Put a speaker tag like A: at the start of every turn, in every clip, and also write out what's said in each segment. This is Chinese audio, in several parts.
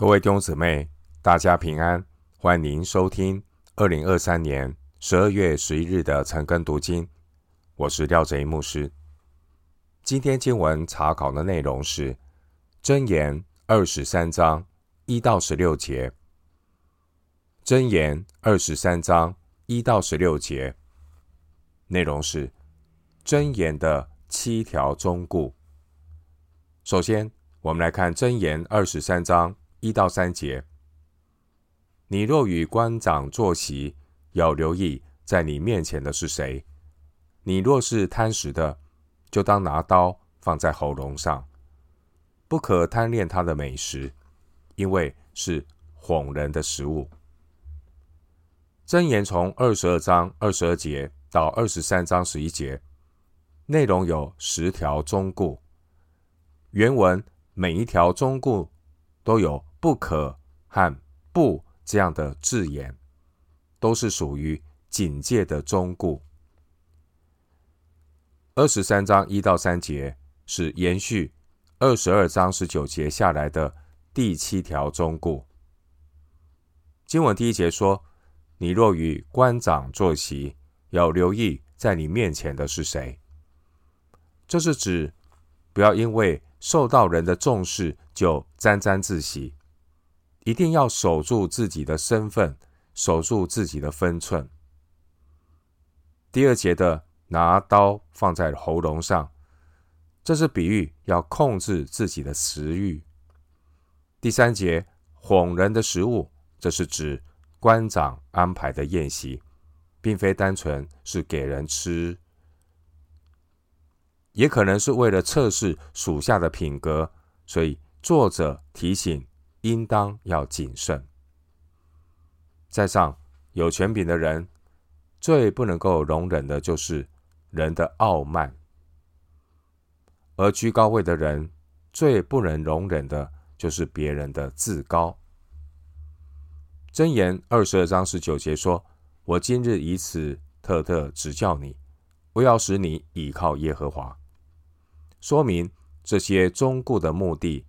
A: 各位弟兄姊妹，大家平安，欢迎收听二零二三年十二月十一日的晨更读经。我是廖哲一牧师。今天经文查考的内容是《箴言》二十三章一到十六节，《箴言》二十三章一到十六节内容是《箴言》的七条忠固。首先，我们来看《箴言》二十三章。一到三节，你若与官长坐席，要留意在你面前的是谁。你若是贪食的，就当拿刀放在喉咙上，不可贪恋他的美食，因为是哄人的食物。箴言从二十二章二十二节到二十三章十一节，内容有十条忠告。原文每一条忠告都有。不可和不这样的字眼，都是属于警戒的忠告。二十三章一到三节是延续二十二章十九节下来的第七条忠告。经文第一节说：“你若与官长坐席，要留意在你面前的是谁。”这是指不要因为受到人的重视就沾沾自喜。一定要守住自己的身份，守住自己的分寸。第二节的拿刀放在喉咙上，这是比喻要控制自己的食欲。第三节哄人的食物，这是指官长安排的宴席，并非单纯是给人吃，也可能是为了测试属下的品格，所以作者提醒。应当要谨慎。在上有权柄的人，最不能够容忍的就是人的傲慢；而居高位的人，最不能容忍的就是别人的自高。箴言二十二章十九节说：“我今日以此特特指教你，不要使你倚靠耶和华。”说明这些忠固的目的，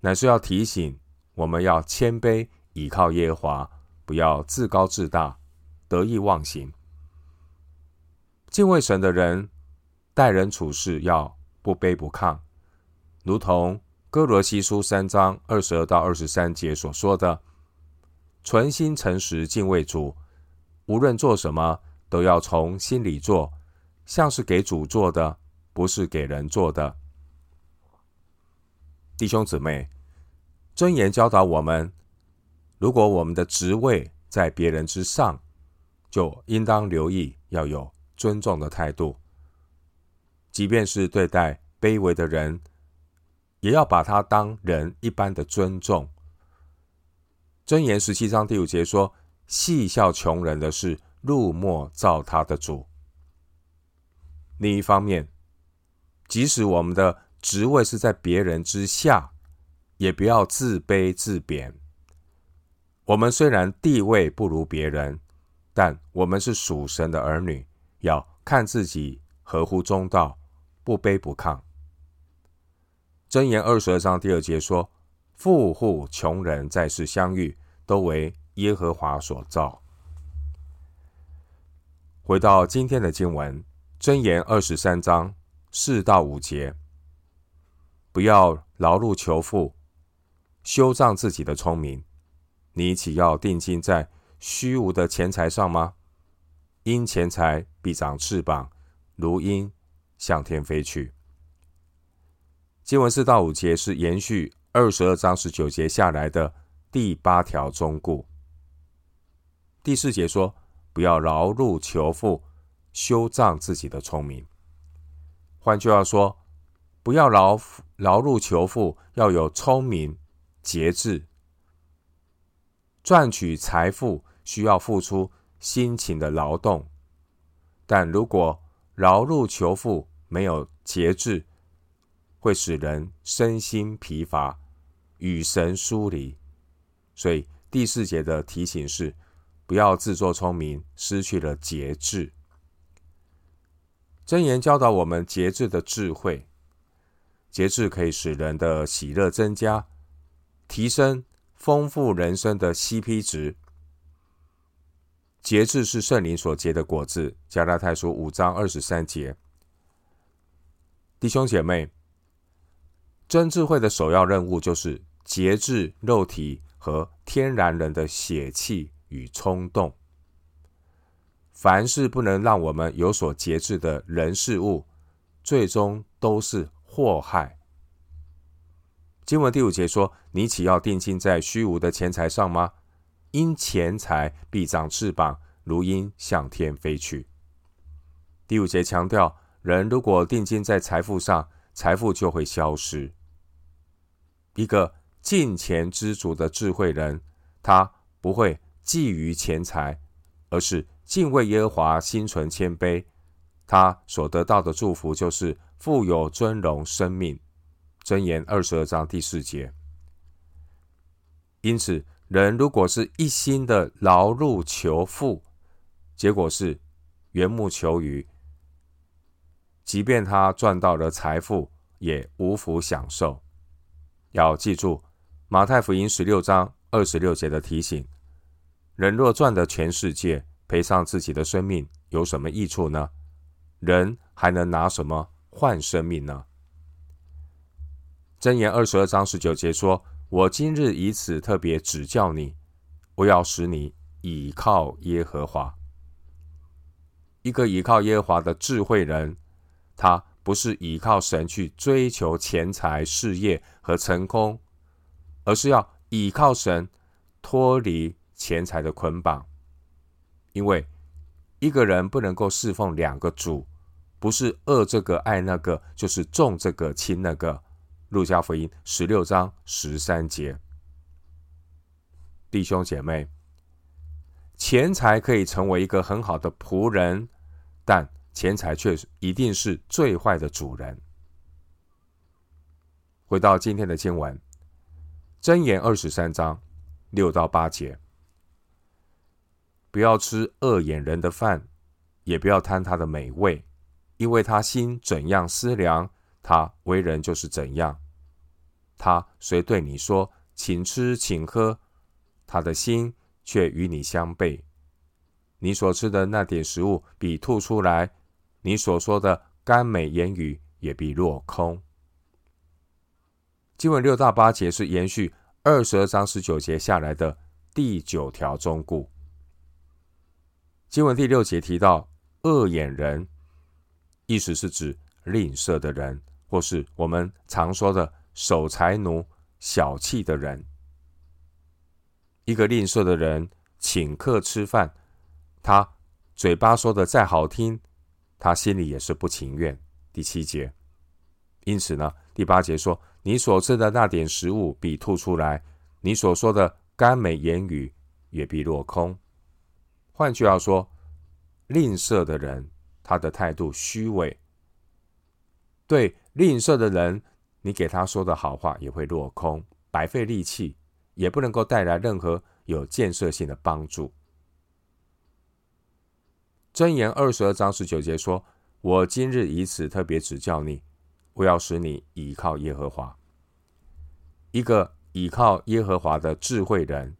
A: 乃是要提醒。我们要谦卑，倚靠耶和华，不要自高自大，得意忘形。敬畏神的人，待人处事要不卑不亢，如同哥罗西书三章二十二到二十三节所说的：存心诚实敬畏主，无论做什么，都要从心里做，像是给主做的，不是给人做的。弟兄姊妹。箴言教导我们：如果我们的职位在别人之上，就应当留意要有尊重的态度。即便是对待卑微的人，也要把他当人一般的尊重。箴言十七章第五节说：“戏笑穷人的是入莫造他的主。”另一方面，即使我们的职位是在别人之下，也不要自卑自贬。我们虽然地位不如别人，但我们是属神的儿女，要看自己合乎中道，不卑不亢。箴言二十二章第二节说：“富户穷人在世相遇，都为耶和华所造。”回到今天的经文，箴言二十三章四到五节，不要劳碌求富。修仗自己的聪明，你岂要定睛在虚无的钱财上吗？因钱财必长翅膀，如鹰向天飞去。经文四到五节是延续二十二章十九节下来的第八条忠告。第四节说：不要劳碌求富，修仗自己的聪明。换句话说，不要劳劳碌求富，要有聪明。节制，赚取财富需要付出辛勤的劳动，但如果劳碌求富没有节制，会使人身心疲乏，与神疏离。所以第四节的提醒是：不要自作聪明，失去了节制。箴言教导我们节制的智慧，节制可以使人的喜乐增加。提升丰富人生的 CP 值。节制是圣灵所结的果子。加拉太书五章二十三节。弟兄姐妹，真智慧的首要任务就是节制肉体和天然人的血气与冲动。凡是不能让我们有所节制的人事物，最终都是祸害。经文第五节说：“你岂要定睛在虚无的钱财上吗？因钱财必长翅膀，如鹰向天飞去。”第五节强调，人如果定睛在财富上，财富就会消失。一个敬钱知足的智慧人，他不会觊觎钱财，而是敬畏耶和华，心存谦卑。他所得到的祝福就是富有尊荣生命。箴言二十二章第四节。因此，人如果是一心的劳碌求富，结果是缘木求鱼。即便他赚到了财富，也无福享受。要记住马太福音十六章二十六节的提醒：人若赚得全世界，赔上自己的生命，有什么益处呢？人还能拿什么换生命呢？箴言二十二章十九节说：“我今日以此特别指教你，我要使你倚靠耶和华。一个倚靠耶和华的智慧人。”他不是依靠神去追求钱财、事业和成功，而是要依靠神脱离钱财的捆绑。因为一个人不能够侍奉两个主，不是恶这个爱那个，就是重这个轻那个。路加福音十六章十三节，弟兄姐妹，钱财可以成为一个很好的仆人，但钱财却一定是最坏的主人。回到今天的经文，箴言二十三章六到八节：不要吃恶眼人的饭，也不要贪他的美味，因为他心怎样思量，他为人就是怎样。他虽对你说，请吃，请喝，他的心却与你相背。你所吃的那点食物，必吐出来。你所说的甘美言语也必落空。经文六到八节是延续二十二章十九节下来的第九条忠故。经文第六节提到恶眼人，意思是指吝啬的人，或是我们常说的守财奴、小气的人。一个吝啬的人请客吃饭，他嘴巴说的再好听。他心里也是不情愿。第七节，因此呢，第八节说：“你所吃的那点食物必吐出来，你所说的甘美言语也必落空。”换句话说，吝啬的人，他的态度虚伪。对吝啬的人，你给他说的好话也会落空，白费力气，也不能够带来任何有建设性的帮助。箴言二十二章十九节说：“我今日以此特别指教你，我要使你倚靠耶和华。一个倚靠耶和华的智慧人，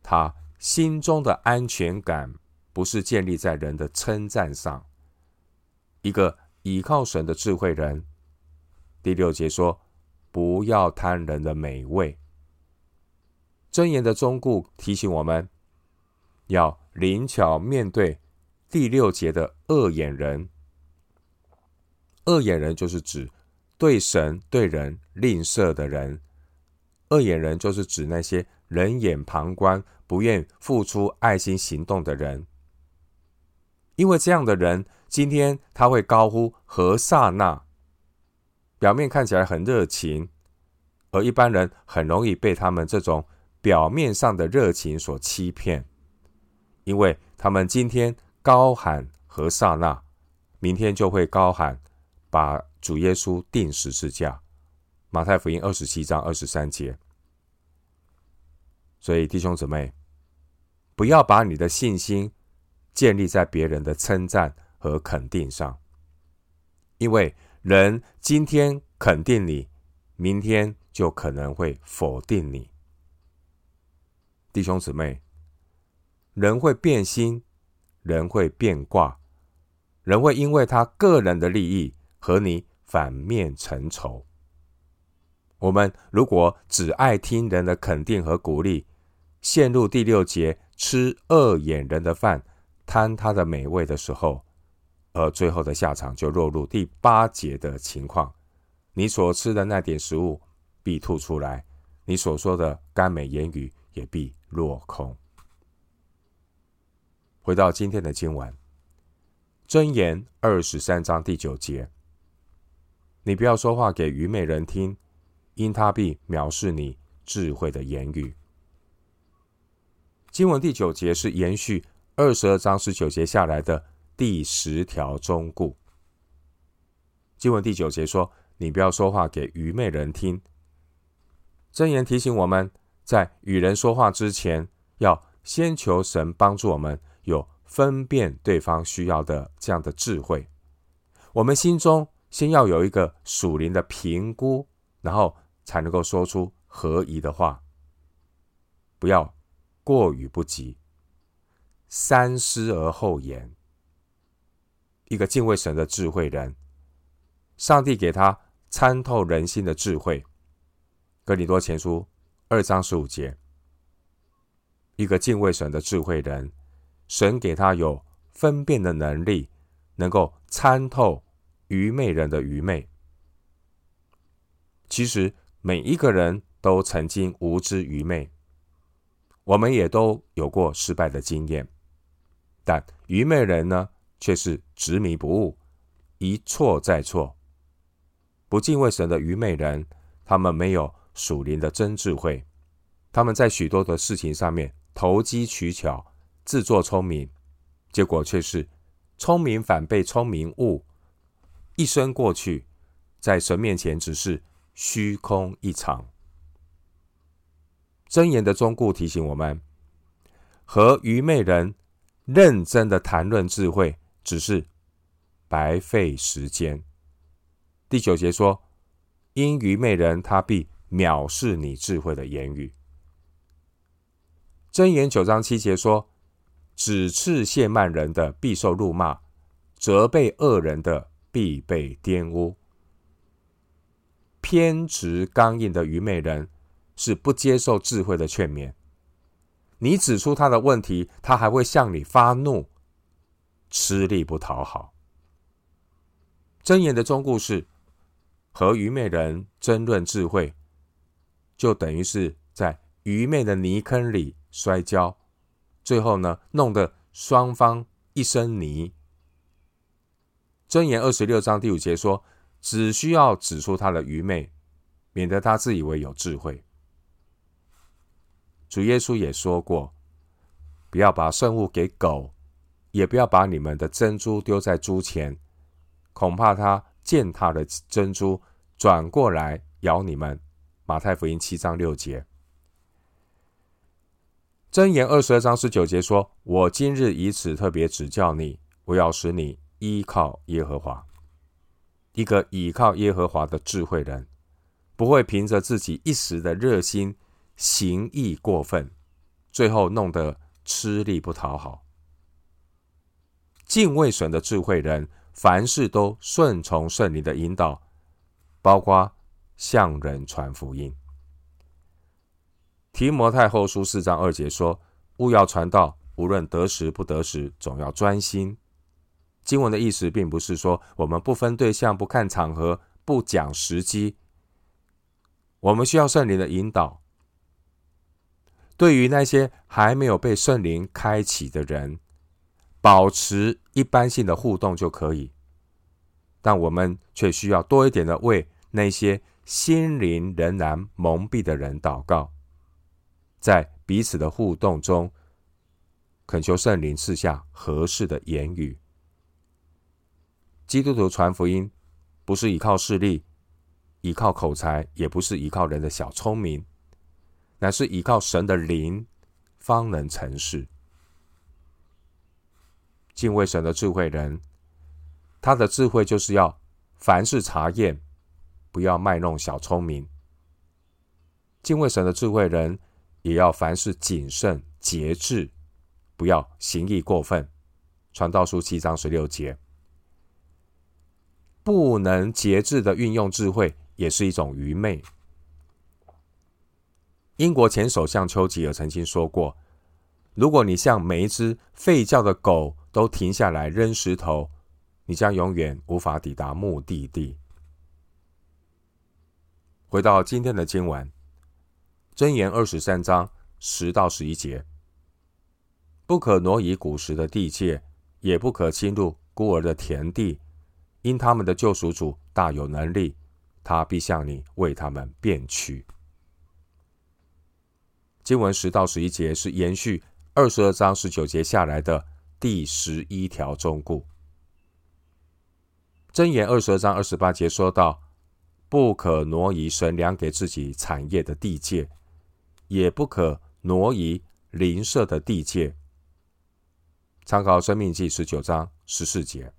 A: 他心中的安全感不是建立在人的称赞上。一个倚靠神的智慧人，第六节说：不要贪人的美味。箴言的忠告提醒我们，要灵巧面对。”第六节的恶眼人，恶眼人就是指对神对人吝啬的人。恶眼人就是指那些冷眼旁观、不愿付出爱心行动的人。因为这样的人，今天他会高呼和散那，表面看起来很热情，而一般人很容易被他们这种表面上的热情所欺骗，因为他们今天。高喊和散那，明天就会高喊把主耶稣钉十字架。马太福音二十七章二十三节。所以弟兄姊妹，不要把你的信心建立在别人的称赞和肯定上，因为人今天肯定你，明天就可能会否定你。弟兄姊妹，人会变心，人会变卦，人会因为他个人的利益和你反面成仇。我们如果只爱听人的肯定和鼓励，陷入第六节吃恶眼人的饭，贪他的美味的时候，而最后的下场就落入第八节的情况。你所吃的那点食物必吐出来，你所说的甘美言语也必落空。回到今天的经文，箴言二十三章第九节，你不要说话给愚昧人听，因他必藐视你智慧的言语。经文第九节是延续二十二章十九节下来的第十条忠告。经文第九节说。你不要说话给愚昧人听。箴言提醒我们，在与人说话之前，要先求神帮助我们有分辨对方需要的这样的智慧。我们心中先要有一个属灵的评估，然后才能够说出合宜的话。不要过于不及，三思而后言。一个敬畏神的智慧人，上帝给他。参透人心的智慧，《哥林多前书》二章十五节。一个敬畏神的智慧人，神给他有分辨的能力，能够参透愚昧人的愚昧。其实每一个人都曾经无知愚昧，我们也都有过失败的经验。但愚昧人呢，却是执迷不悟，一错再错。不敬畏神的愚昧人，他们没有属灵的真智慧，他们在许多的事情上面投机取巧，自作聪明，结果却是聪明反被聪明误，一生过去，在神面前只是虚空一场。箴言的忠告提醒我们，和愚昧人认真的谈论智慧，只是白费时间。第九节说：“因愚昧人，他必藐视你智慧的言语。”箴言九章七节说：“指斥亵慢人的，必受辱骂；责备恶人的，必被玷污。”偏执刚硬的愚昧人是不接受智慧的劝勉。你指出他的问题，他还会向你发怒，吃力不讨好。箴言的中故事。和愚昧人争论智慧，就等于是在愚昧的泥坑里摔跤，最后呢，弄得双方一身泥。箴言二十六章第五节说：“只需要指出他的愚昧，免得他自以为有智慧。”主耶稣也说过：“不要把圣物给狗，也不要把你们的珍珠丢在猪前，恐怕他。”践踏的珍珠转过来咬你们。马太福音七章六节。箴言二十二章十九节说：“我今日以此特别指教你，我要使你依靠耶和华。”一个倚靠耶和华的智慧人，不会凭着自己一时的热心行义过分，最后弄得吃力不讨好。敬畏神的智慧人。凡事都顺从圣灵的引导，包括向人传福音。提摩太后书四章二节说：“务要传道，无论得时不得时，总要专心。”经文的意思并不是说我们不分对象、不看场合、不讲时机。我们需要圣灵的引导。对于那些还没有被圣灵开启的人，保持一般性的互动就可以，但我们却需要多一点的为那些心灵仍然蒙蔽的人祷告，在彼此的互动中，恳求圣灵赐下合适的言语。基督徒传福音不是依靠势力，依靠口才，也不是依靠人的小聪明，乃是依靠神的灵，方能成事。敬畏神的智慧人，他的智慧就是要凡事查验，不要卖弄小聪明。敬畏神的智慧人也要凡事谨慎节制，不要行义过分。传道书七章十六节，不能节制的运用智慧，也是一种愚昧。英国前首相丘吉尔曾经说过：“如果你像每一只吠叫的狗都停下来扔石头，你将永远无法抵达目的地。”回到今天的经文，箴言二十三章十到十一节：不可挪移古时的地界，也不可侵入孤儿的田地，因他们的救赎主大有能力，他必向你为他们辩屈。经文十到十一节是延续二十二章十九节下来的第十一条忠告。箴言二十二章二十八节说到，不可挪移神粮给自己产业的地界，也不可挪移邻舍的地界。参考生命记十九章十四节。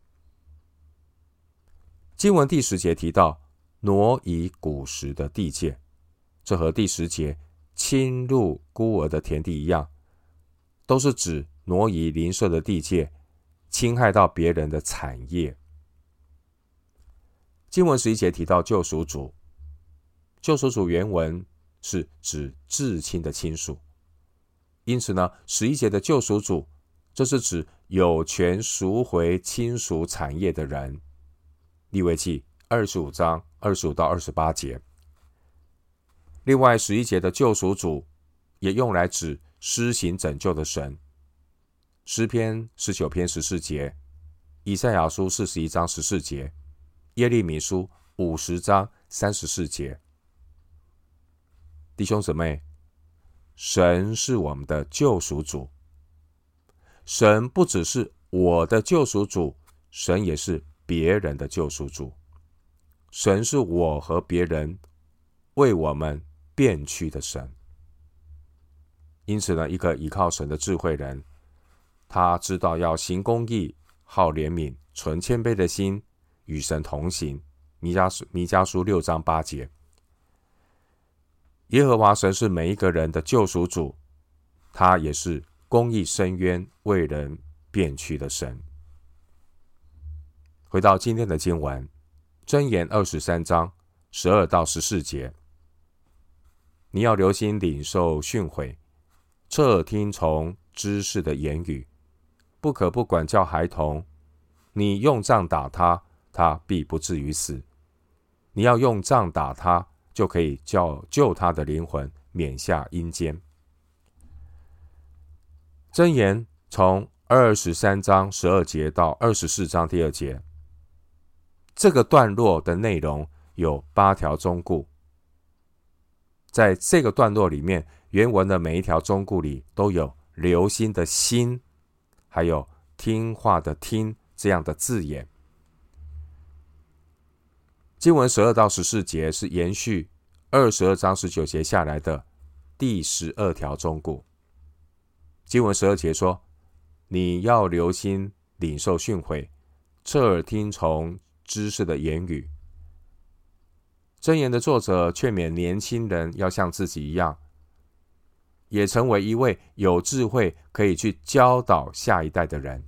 A: 经文第十节提到挪移古时的地界，这和第十节。侵入孤儿的田地一样，都是指挪移邻舍的地界，侵害到别人的产业。经文十一节提到救赎主，救赎主原文是指至亲的亲属，因此呢，十一节的救赎主，这是指有权赎回亲属产业的人。利未记二十五章二十五到二十八节。另外，十一节的救赎主也用来指施行拯救的神。诗篇十九篇十四节，以赛亚书四十一章十四节，耶利米书五十章三十四节。弟兄姊妹，神是我们的救赎主。神不只是我的救赎主，神也是别人的救赎主。神是我和别人为我们。变去的神，因此呢，一个依靠神的智慧人，他知道要行公义、好怜悯、存谦卑的心，与神同行。弥迦书弥迦书六章八节，耶和华神是每一个人的救赎主，他也是公义伸冤、为人辨屈的神。回到今天的经文，箴言二十三章十二到十四节。你要留心领受训诲，侧耳听从知识的言语，不可不管教孩童。你用杖打他，他必不至于死；你要用杖打他，就可以叫救他的灵魂免下阴间。箴言从二十三章十二节到二十四章第二节，这个段落的内容有八条忠告。在这个段落里面，原文的每一条忠告里都有“留心”的心，还有“听话”的听这样的字眼。经文十二到十四节是延续二十二章十九节下来的第十二条忠告。经文十二节说：“你要留心领受训诲，侧耳听从知识的言语。”箴言的作者劝勉年轻人要像自己一样，也成为一位有智慧可以去教导下一代的人。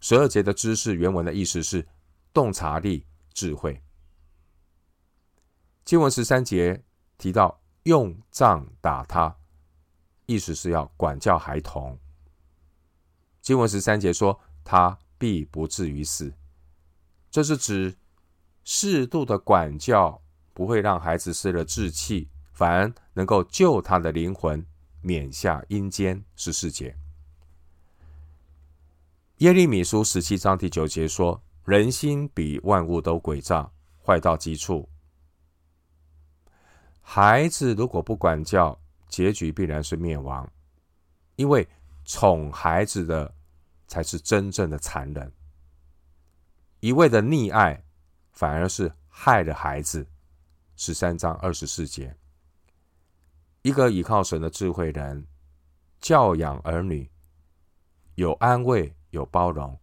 A: 十二节的知识原文的意思是洞察力、智慧。经文十三节提到用杖打他，意思是要管教孩童。经文十三节说他必不至于死，这是指。适度的管教不会让孩子失了志气，反而能够救他的灵魂免下阴间。十四节，耶利米书十七章第九节说：“人心比万物都诡诈，坏到极处。孩子如果不管教，结局必然是灭亡，因为宠孩子的才是真正的残忍，一味的溺爱。”反而是害了孩子。十三章二十四节，一个倚靠神的智慧人，教养儿女，有安慰，有包容，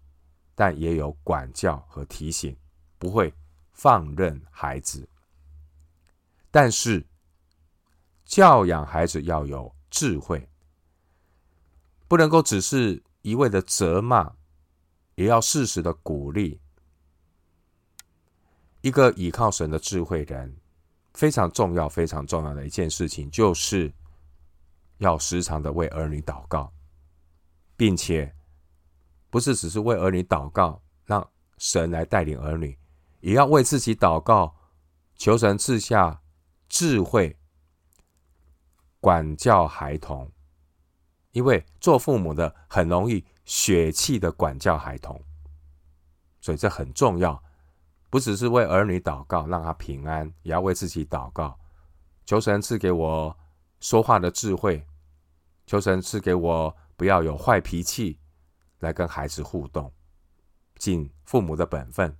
A: 但也有管教和提醒，不会放任孩子。但是，教养孩子要有智慧，不能够只是一味的责骂，也要适时的鼓励。一个倚靠神的智慧人，非常重要、非常重要的一件事情，就是要时常的为儿女祷告，并且不是只是为儿女祷告，让神来带领儿女，也要为自己祷告，求神赐下智慧。管教孩童，因为做父母的很容易血气的管教孩童，所以这很重要。不只是为儿女祷告，让他平安，也要为自己祷告，求神赐给我说话的智慧，求神赐给我不要有坏脾气来跟孩子互动，尽父母的本分。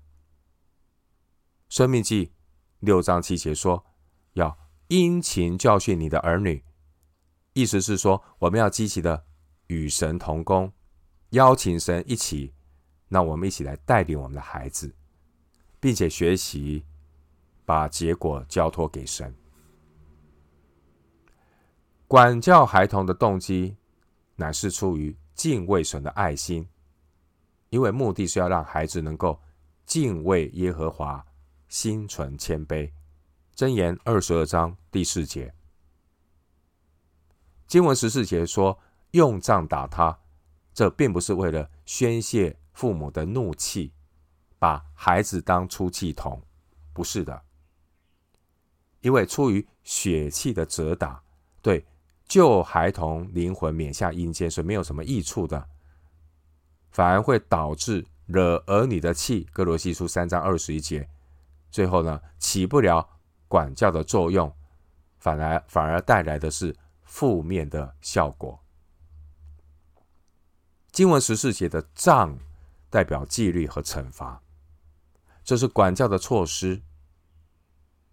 A: 生命记六章七节说，要殷勤教训你的儿女。意思是说，我们要积极的与神同工，邀请神一起，让我们一起来带领我们的孩子，并且学习把结果交托给神。管教孩童的动机，乃是出于敬畏神的爱心，因为目的是要让孩子能够敬畏耶和华，心存谦卑。箴言二十二章第四节。经文十四节说：“用杖打他，这并不是为了宣泄父母的怒气，把孩子当出气筒，不是的。因为出于血气的责打，对救孩童灵魂免下阴间是没有什么益处的，反而会导致惹儿女的气。歌罗西书三章二十一节，最后呢，起不了管教的作用，反而反而带来的是。”负面的效果。经文十四节的杖代表纪律和惩罚，这是管教的措施。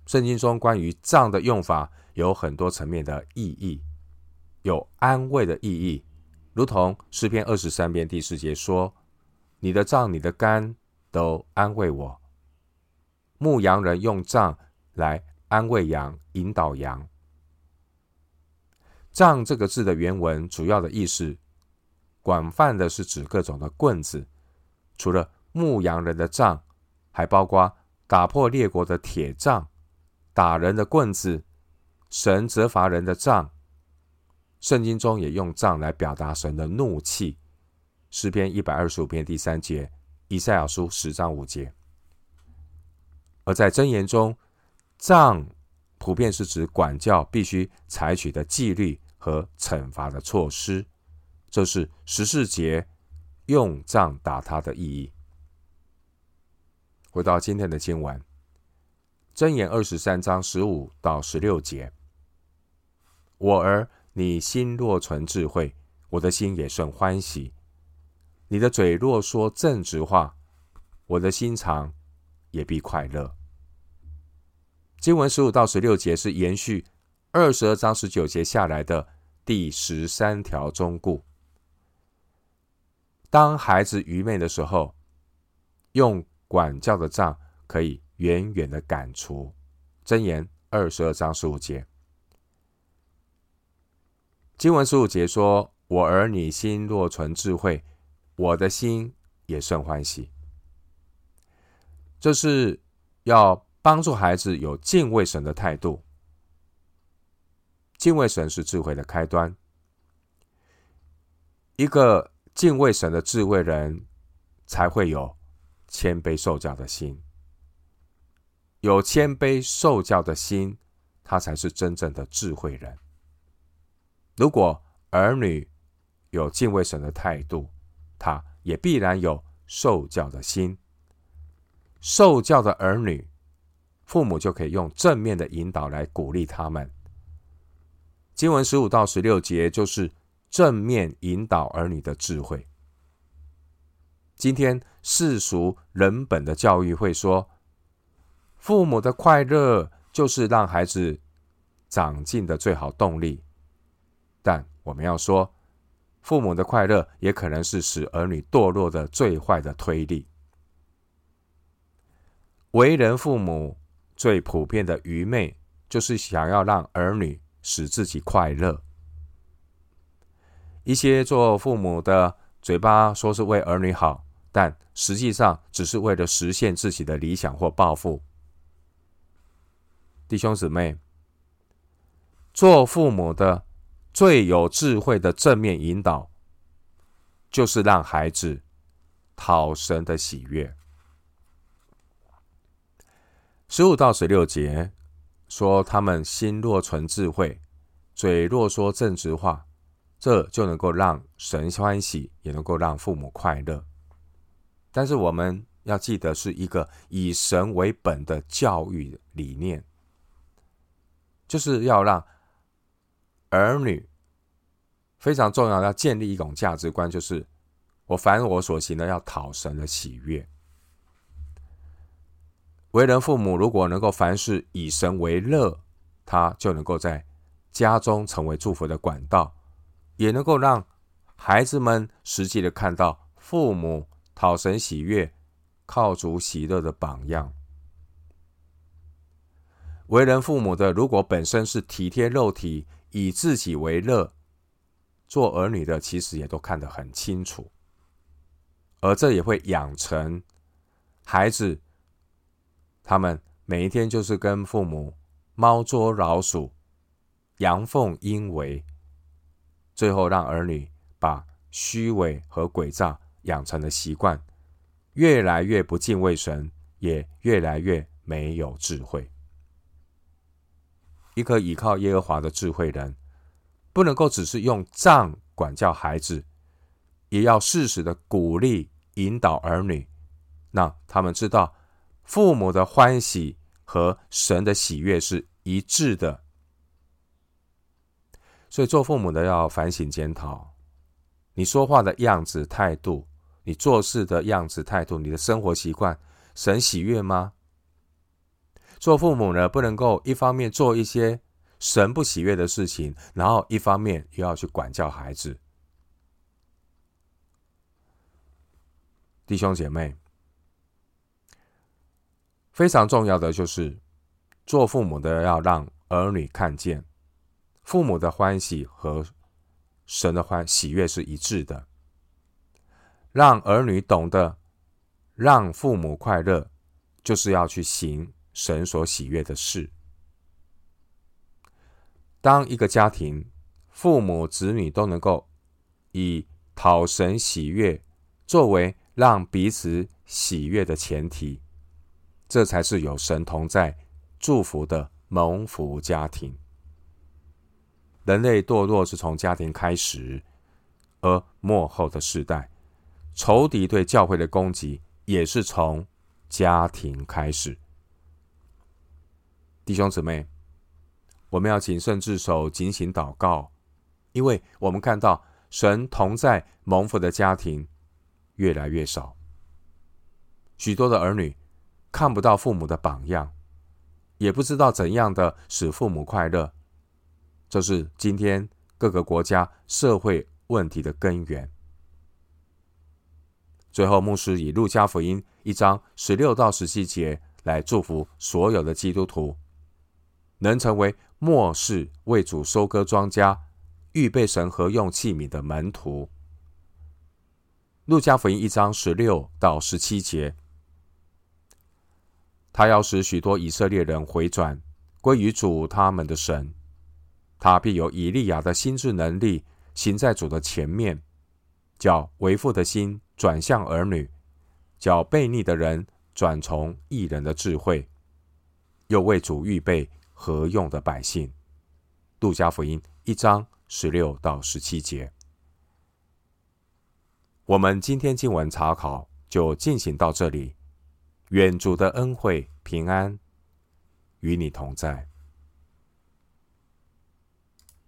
A: 圣经中关于杖的用法有很多层面的意义，有安慰的意义，如同诗篇二十三篇第四节说：“你的杖、你的竿都安慰我。”牧羊人用杖来安慰羊、引导羊。杖这个字的原文主要的意思，广泛的是指各种的棍子，除了牧羊人的杖，还包括打破列国的铁杖、打人的棍子、神责罚人的杖。圣经中也用杖来表达神的怒气，诗篇一百二十五篇第三节，以赛亚书十章五节。而在箴言中，杖普遍是指管教必须采取的纪律。和惩罚的措施，这是十四节用杖打他的意义。回到今天的经文，箴言二十三章十五到十六节：我儿，你心若存智慧，我的心也甚欢喜；你的嘴若说正直话，我的心肠也必快乐。经文十五到十六节是延续二十二章十九节下来的。第十三条忠告：当孩子愚昧的时候，用管教的杖可以远远的赶除。箴言二十二章十五节，经文十五节说：“我儿，你心若存智慧，我的心也甚欢喜。”这是要帮助孩子有敬畏神的态度。敬畏神是智慧的开端。一个敬畏神的智慧人，才会有谦卑受教的心。有谦卑受教的心，他才是真正的智慧人。如果儿女有敬畏神的态度，他也必然有受教的心。受教的儿女，父母就可以用正面的引导来鼓励他们。经文十五到十六节就是正面引导儿女的智慧。今天世俗人本的教育会说，父母的快乐就是让孩子长进的最好动力。但我们要说，父母的快乐也可能是使儿女堕落的最坏的推力。为人父母最普遍的愚昧，就是想要让儿女。使自己快乐。一些做父母的嘴巴说是为儿女好，但实际上只是为了实现自己的理想或抱负。弟兄姊妹，做父母的最有智慧的正面引导，就是让孩子讨神的喜悦。十五到十六节说，他们心若存智慧，嘴若说正直话，这就能够让神欢喜，也能够让父母快乐。但是我们要记得，是一个以神为本的教育理念。就是要让儿女非常重要，要建立一种价值观，就是我凡我所行的要讨神的喜悦。为人父母，如果能够凡事以神为乐，他就能够在家中成为祝福的管道，也能够让孩子们实际的看到父母讨神喜悦、靠主喜乐的榜样。为人父母的，如果本身是体贴肉体、以自己为乐，做儿女的其实也都看得很清楚，而这也会养成孩子，他们每一天就是跟父母猫捉老鼠、阳奉阴违，最后让儿女把虚伪和诡诈养成了习惯，越来越不敬畏神，也越来越没有智慧。一个倚靠耶和华的智慧人，不能够只是用杖管教孩子，也要适时的鼓励引导儿女，让他们知道父母的欢喜和神的喜悦是一致的。所以做父母的要反省检讨，你说话的样子、态度，你做事的样子、态度，你的生活习惯，神喜悦吗？做父母呢，不能够一方面做一些神不喜悦的事情，然后一方面又要去管教孩子。弟兄姐妹，非常重要的就是做父母的要让儿女看见父母的欢喜和神的欢喜悦是一致的，让儿女懂得让父母快乐，就是要去行。神所喜悦的事。当一个家庭父母子女都能够以讨神喜悦作为让彼此喜悦的前提，这才是有神同在祝福的蒙福家庭。人类堕落是从家庭开始，而末后的世代仇敌对教会的攻击也是从家庭开始。弟兄姊妹，我们要谨慎自守，警醒祷告，因为我们看到神同在蒙福的家庭越来越少，许多的儿女看不到父母的榜样，也不知道怎样的使父母快乐，这是今天各个国家社会问题的根源。最后，牧师以路加福音一章十六到十七节来祝福所有的基督徒。能成为末世为主收割庄稼、预备神合用器皿的门徒。路加福音一章十六到十七节，他要使许多以色列人回转归于主他们的神，他必有以利亚的心智能力行在主的前面，叫为父的心转向儿女，叫悖逆的人转从义人的智慧，又为主预备。何用的百姓，路加福音一章十六到十七节。我们今天经文查考就进行到这里，愿主的恩惠平安与你同在。